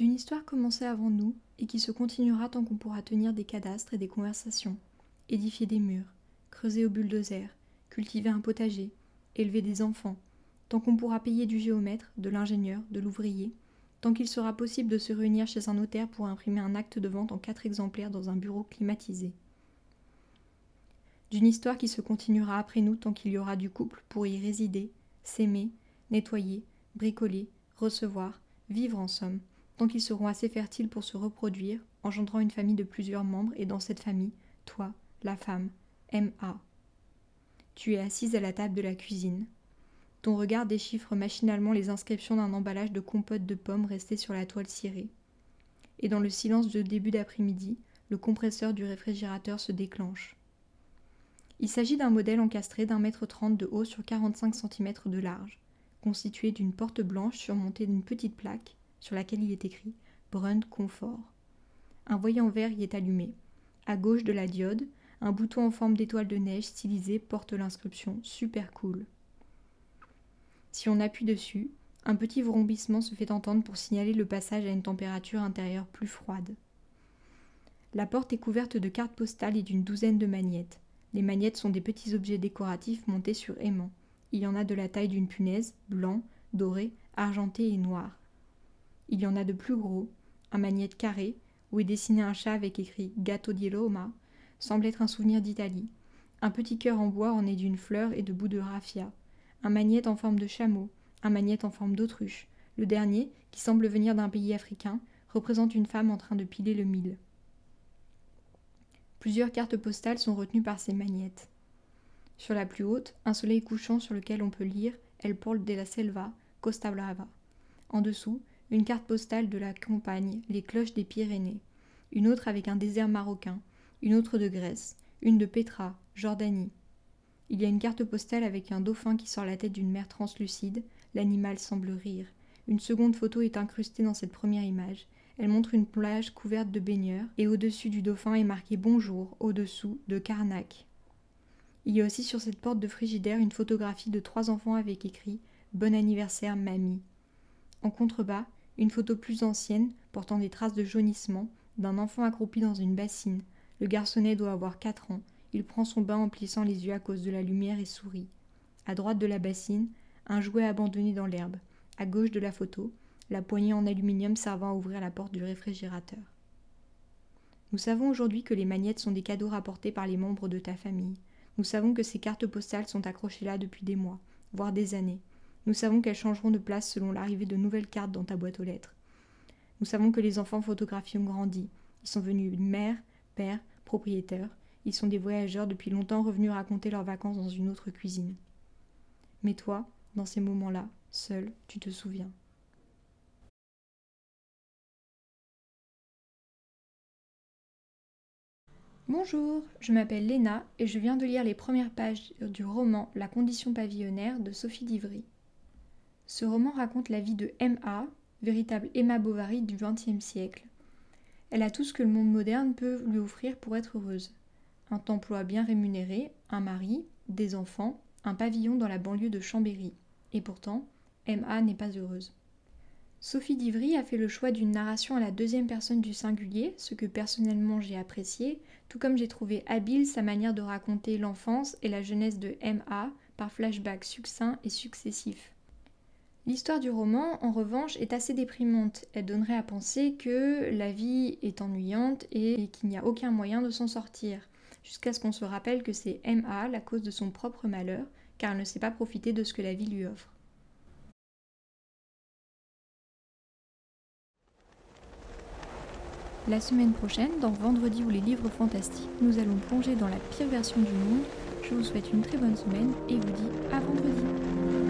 D'une histoire commencée avant nous et qui se continuera tant qu'on pourra tenir des cadastres et des conversations, édifier des murs, creuser au bulldozer, cultiver un potager, élever des enfants, tant qu'on pourra payer du géomètre, de l'ingénieur, de l'ouvrier, tant qu'il sera possible de se réunir chez un notaire pour imprimer un acte de vente en quatre exemplaires dans un bureau climatisé. D'une histoire qui se continuera après nous tant qu'il y aura du couple pour y résider, s'aimer, nettoyer, bricoler, recevoir, vivre en somme, tant qu'ils seront assez fertiles pour se reproduire, engendrant une famille de plusieurs membres et dans cette famille, toi, la femme, M.A. Tu es assise à la table de la cuisine, ton regard déchiffre machinalement les inscriptions d'un emballage de compote de pommes resté sur la toile cirée. Et dans le silence de début d'après-midi, le compresseur du réfrigérateur se déclenche. Il s'agit d'un modèle encastré d'un mètre trente de haut sur 45 cm de large, constitué d'une porte blanche surmontée d'une petite plaque sur laquelle il est écrit Brund Confort. Un voyant vert y est allumé. À gauche de la diode, un bouton en forme d'étoile de neige stylisée porte l'inscription Super Cool. Si on appuie dessus, un petit vrombissement se fait entendre pour signaler le passage à une température intérieure plus froide. La porte est couverte de cartes postales et d'une douzaine de magnettes. Les magnettes sont des petits objets décoratifs montés sur aimant. Il y en a de la taille d'une punaise, blanc, doré, argenté et noir. Il y en a de plus gros, un magnète carré, où est dessiné un chat avec écrit Gâteau di Roma, semble être un souvenir d'Italie. Un petit cœur en bois orné d'une fleur et de bouts de raffia un magnète en forme de chameau, un magnète en forme d'autruche. Le dernier, qui semble venir d'un pays africain, représente une femme en train de piler le mille. Plusieurs cartes postales sont retenues par ces magnettes. Sur la plus haute, un soleil couchant sur lequel on peut lire El Pol de la Selva, Costa Brava. En dessous, une carte postale de la campagne, les cloches des Pyrénées. Une autre avec un désert marocain, une autre de Grèce, une de Petra, Jordanie, il y a une carte postale avec un dauphin qui sort la tête d'une mer translucide. L'animal semble rire. Une seconde photo est incrustée dans cette première image. Elle montre une plage couverte de baigneurs, et au-dessus du dauphin est marqué Bonjour, au-dessous de Karnak. Il y a aussi sur cette porte de frigidaire une photographie de trois enfants avec écrit Bon anniversaire, mamie. En contrebas, une photo plus ancienne, portant des traces de jaunissement, d'un enfant accroupi dans une bassine. Le garçonnet doit avoir quatre ans. Il prend son bain en plissant les yeux à cause de la lumière et sourit. À droite de la bassine, un jouet abandonné dans l'herbe. À gauche de la photo, la poignée en aluminium servant à ouvrir la porte du réfrigérateur. Nous savons aujourd'hui que les magnettes sont des cadeaux rapportés par les membres de ta famille. Nous savons que ces cartes postales sont accrochées là depuis des mois, voire des années. Nous savons qu'elles changeront de place selon l'arrivée de nouvelles cartes dans ta boîte aux lettres. Nous savons que les enfants photographiés ont grandi. Ils sont venus mère, père, propriétaire, ils sont des voyageurs depuis longtemps revenus raconter leurs vacances dans une autre cuisine. Mais toi, dans ces moments-là, seul, tu te souviens. Bonjour, je m'appelle Léna et je viens de lire les premières pages du roman La condition pavillonnaire de Sophie Divry. Ce roman raconte la vie de M.A., véritable Emma Bovary du XXe siècle. Elle a tout ce que le monde moderne peut lui offrir pour être heureuse un emploi bien rémunéré, un mari, des enfants, un pavillon dans la banlieue de Chambéry. Et pourtant, M.A. n'est pas heureuse. Sophie Divry a fait le choix d'une narration à la deuxième personne du singulier, ce que personnellement j'ai apprécié, tout comme j'ai trouvé habile sa manière de raconter l'enfance et la jeunesse de M.A. par flashbacks succincts et successifs. L'histoire du roman, en revanche, est assez déprimante. Elle donnerait à penser que la vie est ennuyante et qu'il n'y a aucun moyen de s'en sortir jusqu'à ce qu'on se rappelle que c'est MA la cause de son propre malheur, car elle ne sait pas profiter de ce que la vie lui offre. La semaine prochaine, dans Vendredi ou les livres fantastiques, nous allons plonger dans la pire version du monde. Je vous souhaite une très bonne semaine et vous dis à vendredi.